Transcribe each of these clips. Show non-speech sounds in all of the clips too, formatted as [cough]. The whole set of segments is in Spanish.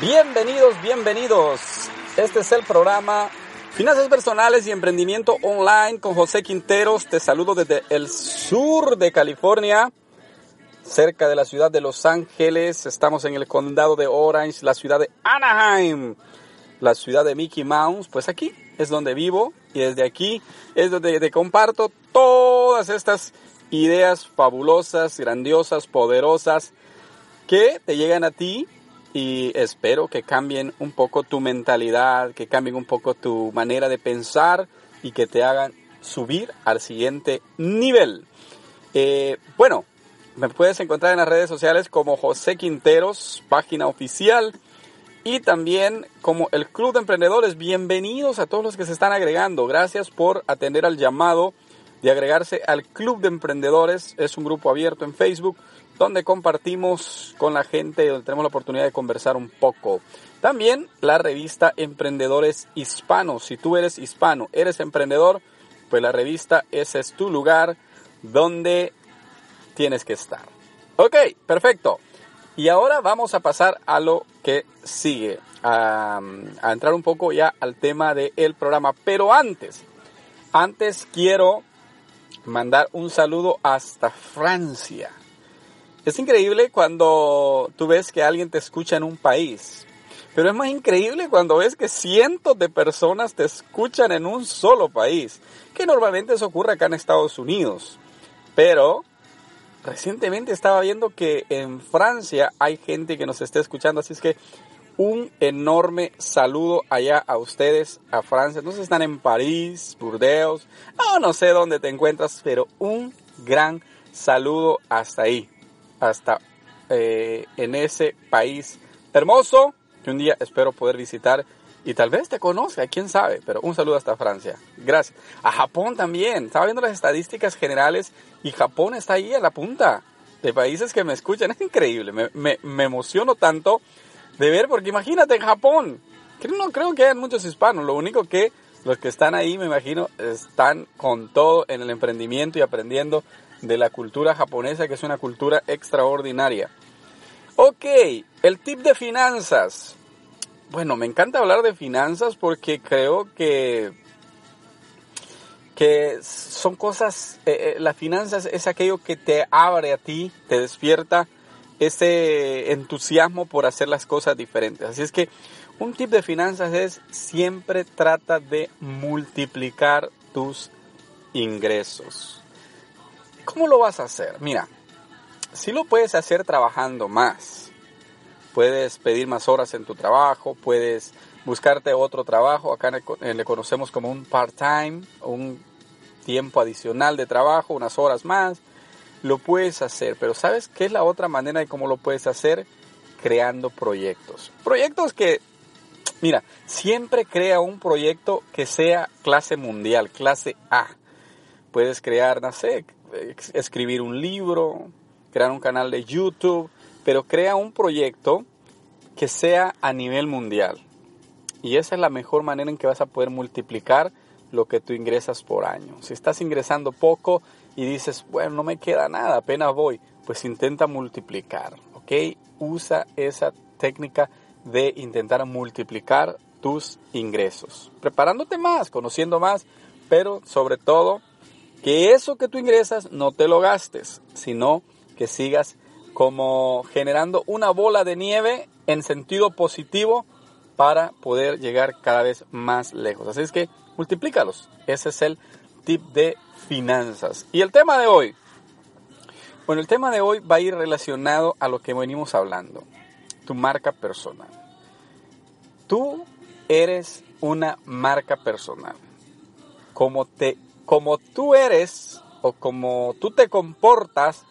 Bienvenidos, bienvenidos. Este es el programa Finanzas Personales y Emprendimiento Online con José Quinteros. Te saludo desde el sur de California, cerca de la ciudad de Los Ángeles. Estamos en el condado de Orange, la ciudad de Anaheim, la ciudad de Mickey Mouse. Pues aquí es donde vivo y desde aquí es donde comparto todas estas ideas fabulosas, grandiosas, poderosas que te llegan a ti y espero que cambien un poco tu mentalidad, que cambien un poco tu manera de pensar y que te hagan subir al siguiente nivel. Eh, bueno, me puedes encontrar en las redes sociales como José Quinteros, página oficial, y también como el Club de Emprendedores. Bienvenidos a todos los que se están agregando. Gracias por atender al llamado de agregarse al Club de Emprendedores. Es un grupo abierto en Facebook donde compartimos con la gente, donde tenemos la oportunidad de conversar un poco. También la revista Emprendedores Hispanos. Si tú eres hispano, eres emprendedor, pues la revista ese es tu lugar donde tienes que estar. Ok, perfecto. Y ahora vamos a pasar a lo que sigue, a, a entrar un poco ya al tema del programa. Pero antes, antes quiero mandar un saludo hasta Francia. Es increíble cuando tú ves que alguien te escucha en un país, pero es más increíble cuando ves que cientos de personas te escuchan en un solo país, que normalmente eso ocurre acá en Estados Unidos. Pero recientemente estaba viendo que en Francia hay gente que nos está escuchando, así es que un enorme saludo allá a ustedes, a Francia. Si están en París, Burdeos, no, no sé dónde te encuentras, pero un gran saludo hasta ahí hasta eh, en ese país hermoso que un día espero poder visitar y tal vez te conozca, quién sabe, pero un saludo hasta Francia. Gracias. A Japón también. Estaba viendo las estadísticas generales y Japón está ahí a la punta de países que me escuchan. [laughs] Es increíble. Me, emociono tanto de ver, porque imagínate en Japón. Que no creo que haya muchos hispanos. Lo único que los que están ahí, me imagino, están con todo en el emprendimiento y aprendiendo de la cultura japonesa, que es una cultura extraordinaria. Ok, el tip de finanzas. Bueno, me encanta hablar de finanzas porque creo que, que son cosas, eh, eh, las finanzas es aquello que te abre a ti, te despierta ese entusiasmo por hacer las cosas diferentes. Así es que un tip de finanzas es siempre trata de multiplicar tus ingresos. ¿Cómo lo vas a hacer? Mira, si lo puedes hacer trabajando más. Puedes pedir más horas en tu trabajo, puedes buscarte otro trabajo, acá le conocemos como un part-time, un tiempo adicional de trabajo, unas horas más, lo puedes hacer, pero ¿sabes qué es la otra manera de cómo lo puedes hacer? Creando proyectos. Proyectos que, mira, siempre crea un proyecto que sea clase mundial, clase A. Puedes crear, no sé, escribir un libro, crear un canal de YouTube, pero crea un proyecto que sea a nivel mundial. Y esa es la mejor manera en que vas a poder multiplicar lo que tú ingresas por año. Si estás ingresando poco y dices, bueno, no me queda nada, apenas voy, pues intenta multiplicar, ¿ok? Usa esa técnica de intentar multiplicar tus ingresos, preparándote más, conociendo más, pero sobre todo que eso que tú ingresas no te lo gastes, sino que sigas como generando una bola de nieve en sentido positivo para poder llegar cada vez más lejos. Así es que multiplícalos. Ese es el tip de finanzas. Y el tema de hoy. Bueno, el tema de hoy va a ir relacionado a lo que venimos hablando. Tu marca personal. tú eres una marca personal. Como, te, como tú eres o como tú te comportas,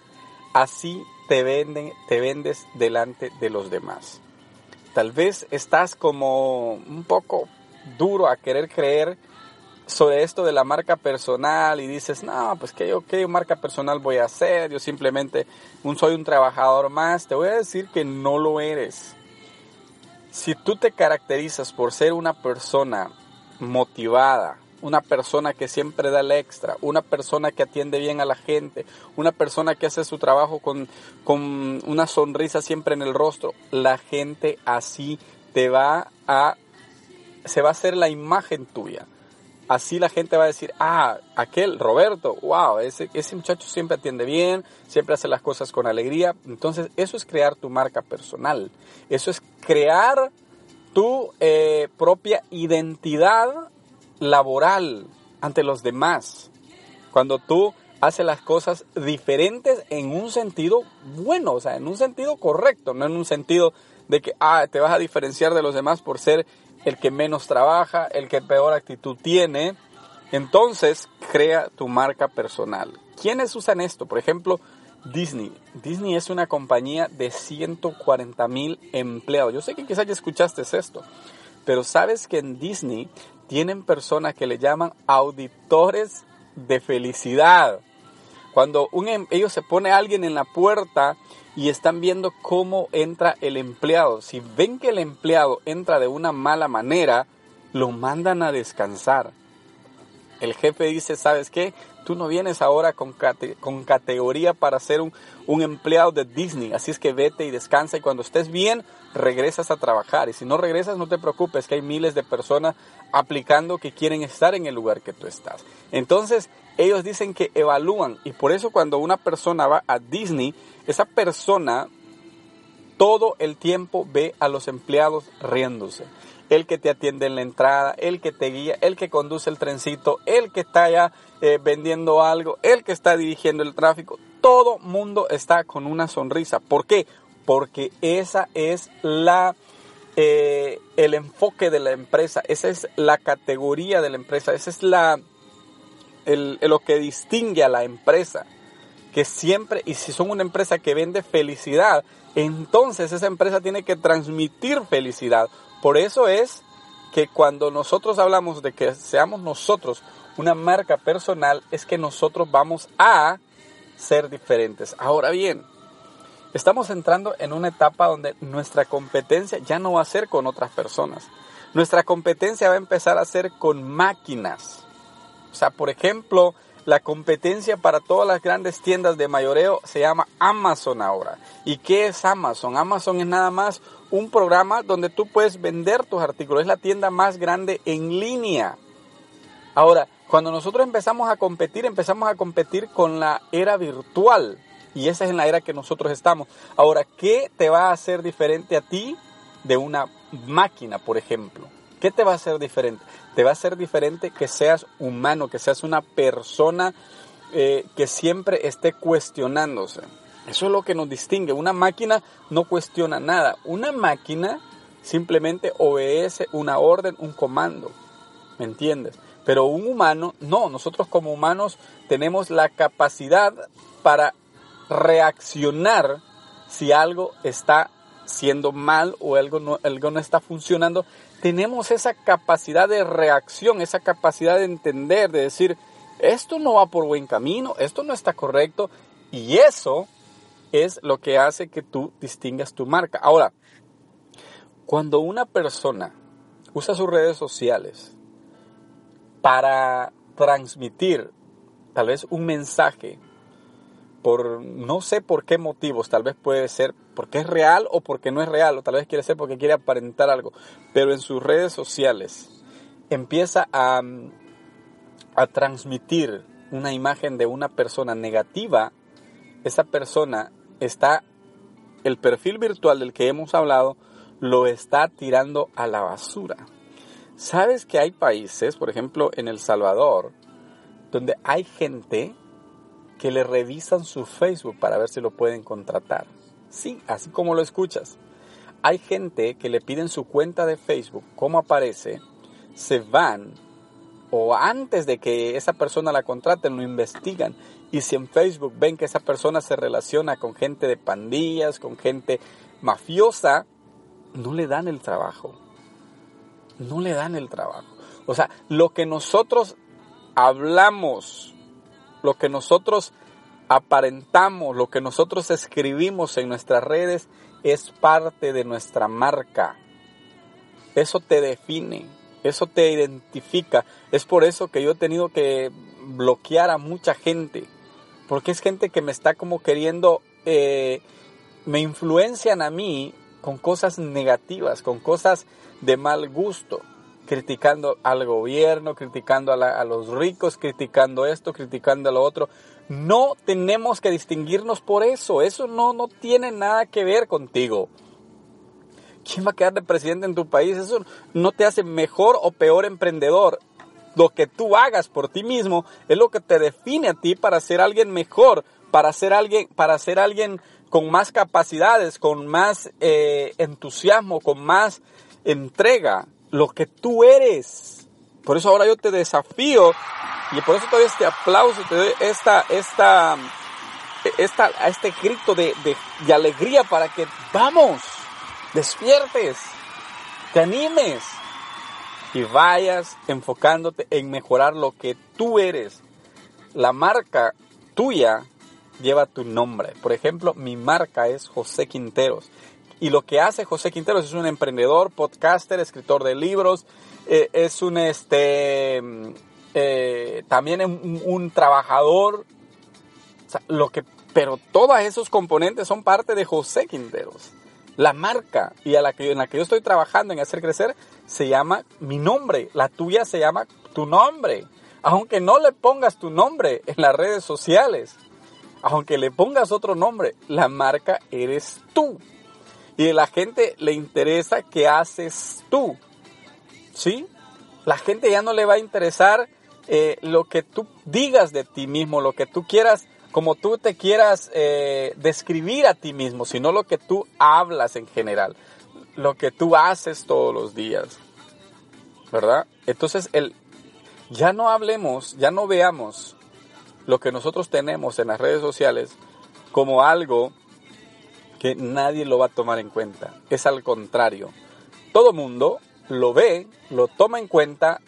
así te, venden, te vendes delante de los demás. Tal vez estás como un poco duro a querer creer sobre esto de la marca personal y dices, no, pues que yo qué marca personal voy a hacer, yo simplemente un, soy un trabajador más, te voy a decir que no lo eres. Si tú te caracterizas por ser una persona motivada, una persona que siempre da el extra, una persona que atiende bien a la gente, una persona que hace su trabajo con, con una sonrisa siempre en el rostro, la gente así te va a, se va a hacer la imagen tuya así la gente va a decir, ah, aquel Roberto, wow, ese, ese muchacho siempre atiende bien, siempre hace las cosas con alegría. Entonces, eso es crear tu marca personal. Eso es crear tu eh, propia identidad laboral ante los demás. Cuando tú haces las cosas diferentes en un sentido bueno, o sea, en un sentido correcto, no en un sentido de que, ah, te vas a diferenciar de los demás por ser el que menos trabaja, el que peor actitud tiene. Entonces, crea tu marca personal. ¿Quiénes usan esto? Por ejemplo, Disney. Disney es una compañía de 140 mil empleados. Yo sé que quizás ya escuchaste esto, pero sabes que en Disney tienen personas que le llaman auditores de felicidad. Cuando un, em, ellos se pone alguien en la puerta y están viendo cómo entra el empleado. Si ven que el empleado entra de una mala manera, lo mandan a descansar. El jefe dice, ¿sabes qué? Tú no vienes ahora con, con categoría para ser un, un, empleado de Disney, así es que vete y descansa y cuando estés bien, regresas a trabajar. Y si no regresas, no te preocupes, que hay miles de personas aplicando que quieren estar en el lugar que tú estás. Entonces, ellos dicen que evalúan y por eso cuando una persona va a Disney, esa persona todo el tiempo ve a los empleados riéndose. El que te atiende en la entrada, el que te guía, el que conduce el trencito, el que está eh, vendiendo algo, el que está dirigiendo el tráfico. Todo mundo está con una sonrisa. ¿Por qué? Porque esa es la eh, el enfoque de la empresa, esa es la categoría de la empresa, esa es la lo que distingue a la empresa que siempre, y si son una empresa que vende felicidad, entonces esa empresa tiene que transmitir felicidad. Por eso es que cuando nosotros hablamos de que seamos nosotros una marca personal, es que nosotros vamos a ser diferentes. Ahora bien, estamos entrando en una etapa donde nuestra competencia ya no va a ser con otras personas. Nuestra competencia va a empezar a ser con máquinas. O sea, por ejemplo, la competencia para todas las grandes tiendas de mayoreo se llama Amazon ahora. ¿Y qué es Amazon? Amazon es nada más un programa donde tú puedes vender tus artículos. Es la tienda más grande en línea. Ahora, cuando nosotros empezamos a competir, empezamos a competir con la era virtual. Y esa es en la era que nosotros estamos. Ahora, ¿qué te va a hacer diferente a ti de una máquina, por ejemplo? ¿Qué te va a hacer diferente? Te va a hacer diferente que seas humano, que seas una persona eh, que siempre esté cuestionándose. Eso es lo que nos distingue. Una máquina no cuestiona nada. Una máquina simplemente obedece una orden, un comando. ¿Me entiendes? Pero un humano, no, nosotros como humanos tenemos la capacidad para reaccionar si algo está siendo mal o algo no, algo no está funcionando tenemos esa capacidad de reacción, esa capacidad de entender, de decir, esto no va por buen camino, esto no está correcto, y eso es lo que hace que tú distingas tu marca. Ahora, cuando una persona usa sus redes sociales para transmitir tal vez un mensaje por no sé por qué motivos, tal vez puede ser porque es real o porque no es real, o tal vez quiere ser porque quiere aparentar algo, pero en sus redes sociales empieza a, a transmitir una imagen de una persona negativa, esa persona está, el perfil virtual del que hemos hablado, lo está tirando a la basura. ¿Sabes que hay países, por ejemplo en El Salvador, donde hay gente que le revisan su Facebook para ver si lo pueden contratar. Sí, así como lo escuchas. hay gente que le piden su cuenta de Facebook, cómo aparece, se van o antes de que esa persona la contraten lo investigan y si en Facebook ven que esa persona se relaciona con gente de pandillas, con gente mafiosa, no le dan el trabajo. No le dan el trabajo. O sea, lo que nosotros hablamos, lo que nosotros aparentamos, lo que nosotros escribimos en nuestras redes es parte de nuestra marca. Eso te define, eso te identifica. Es por eso que yo he tenido que bloquear a mucha gente, porque es gente que me está como queriendo, eh, me influencian a mí con cosas negativas, con cosas de mal gusto criticando al gobierno, criticando a, los ricos, criticando esto, criticando a lo otro. No tenemos que distinguirnos por eso. Eso no, no tiene nada que ver contigo. ¿Quién va a quedar de presidente en tu país? Eso no te hace mejor o peor emprendedor. Lo que tú hagas por ti mismo es lo que te define a ti para ser alguien mejor, para ser alguien, para ser alguien con más capacidades, con más eh, entusiasmo, con más entrega lo que tú eres. Por eso ahora yo te desafío y por eso te doy este aplauso, te doy esta, esta, esta, este grito de, de, alegría para que vamos, despiertes, te animes y vayas enfocándote en mejorar lo que tú eres. La marca tuya lleva tu nombre. Por ejemplo, mi marca es José Quinteros. Y lo que hace José Quinteros es un emprendedor, podcaster, escritor de libros, eh, es un este eh, también un, trabajador. lo que, pero todos esos componentes son parte de José Quinteros. La marca y a la que, en la que yo estoy trabajando en hacer crecer se llama mi nombre. La tuya se llama tu nombre. Aunque no le pongas tu nombre en las redes sociales, aunque le pongas otro nombre, la marca eres tú. Y a la gente le interesa qué haces tú. ¿Sí? La gente ya no le va a interesar eh, lo que tú digas de ti mismo, lo que tú quieras, como tú te quieras eh, describir a ti mismo, sino lo que tú hablas en general, lo que tú haces todos los días. ¿Verdad? Entonces, el, ya no hablemos, ya no veamos lo que nosotros tenemos en las redes sociales como algo que nadie lo va a tomar en cuenta. Es al contrario. Todo mundo lo ve, lo toma en cuenta,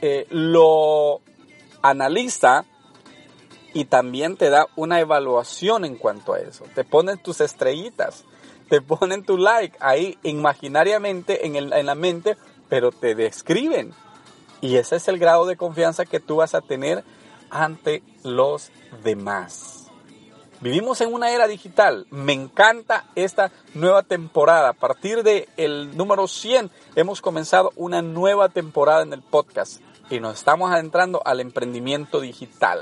eh, lo analiza y también te da una evaluación en cuanto a eso. Te ponen tus estrellitas, te ponen tu like ahí imaginariamente en, en la mente, pero te describen. Y ese es el grado de confianza que tú vas a tener ante los demás. Vivimos en una era digital. Me encanta esta nueva temporada. A partir del el número 100 hemos comenzado una nueva temporada en el podcast y nos estamos adentrando al emprendimiento digital.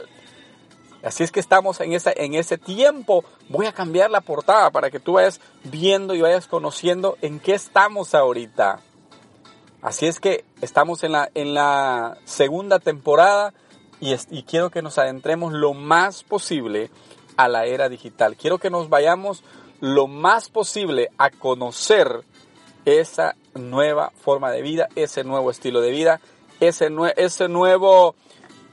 Así es que estamos en, esa, en ese tiempo. Voy a cambiar la portada para que tú vayas viendo y vayas conociendo en qué estamos ahorita. Así es que estamos en la, en la segunda temporada y quiero que nos adentremos lo más posible a la era digital. Quiero que nos vayamos lo más posible a conocer esa nueva forma de vida, ese nuevo estilo de vida, ese, ese, nuevo,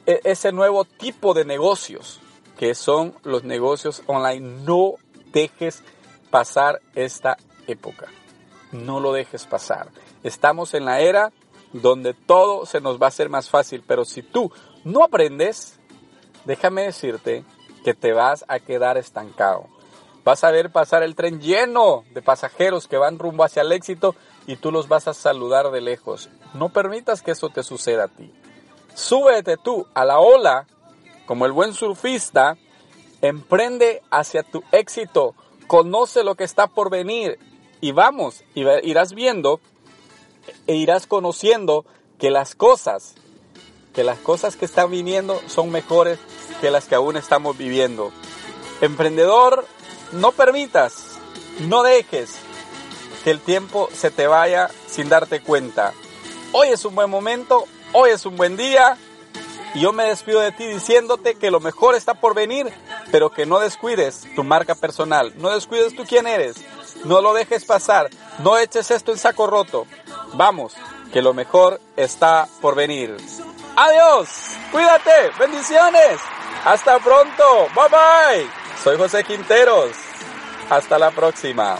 e, ese nuevo tipo de negocios que son los negocios online. No dejes pasar esta época. No lo dejes pasar. Estamos en la era donde todo se nos va a hacer más fácil, pero si tú no aprendes, déjame decirte que te vas a quedar estancado. Vas a ver pasar el tren lleno de pasajeros que van rumbo hacia el éxito y tú los vas a saludar de lejos. No permitas que eso te suceda a ti. Súbete tú a la ola como el buen surfista, emprende hacia tu éxito, conoce lo que está por venir y vamos, irás viendo e irás conociendo que las cosas, que las cosas que están viniendo son mejores que las que aún estamos viviendo. Emprendedor, no permitas, no dejes que el tiempo se te vaya sin darte cuenta. Hoy es un buen momento, hoy es un buen día y yo me despido de ti diciéndote que lo mejor está por venir, pero que no descuides tu marca personal, no descuides tú quién eres, No lo dejes pasar. No eches esto en saco roto. Vamos, que lo mejor está por venir. Adiós. Cuídate. Bendiciones. Hasta pronto. Bye bye. Soy José Quinteros. Hasta la próxima.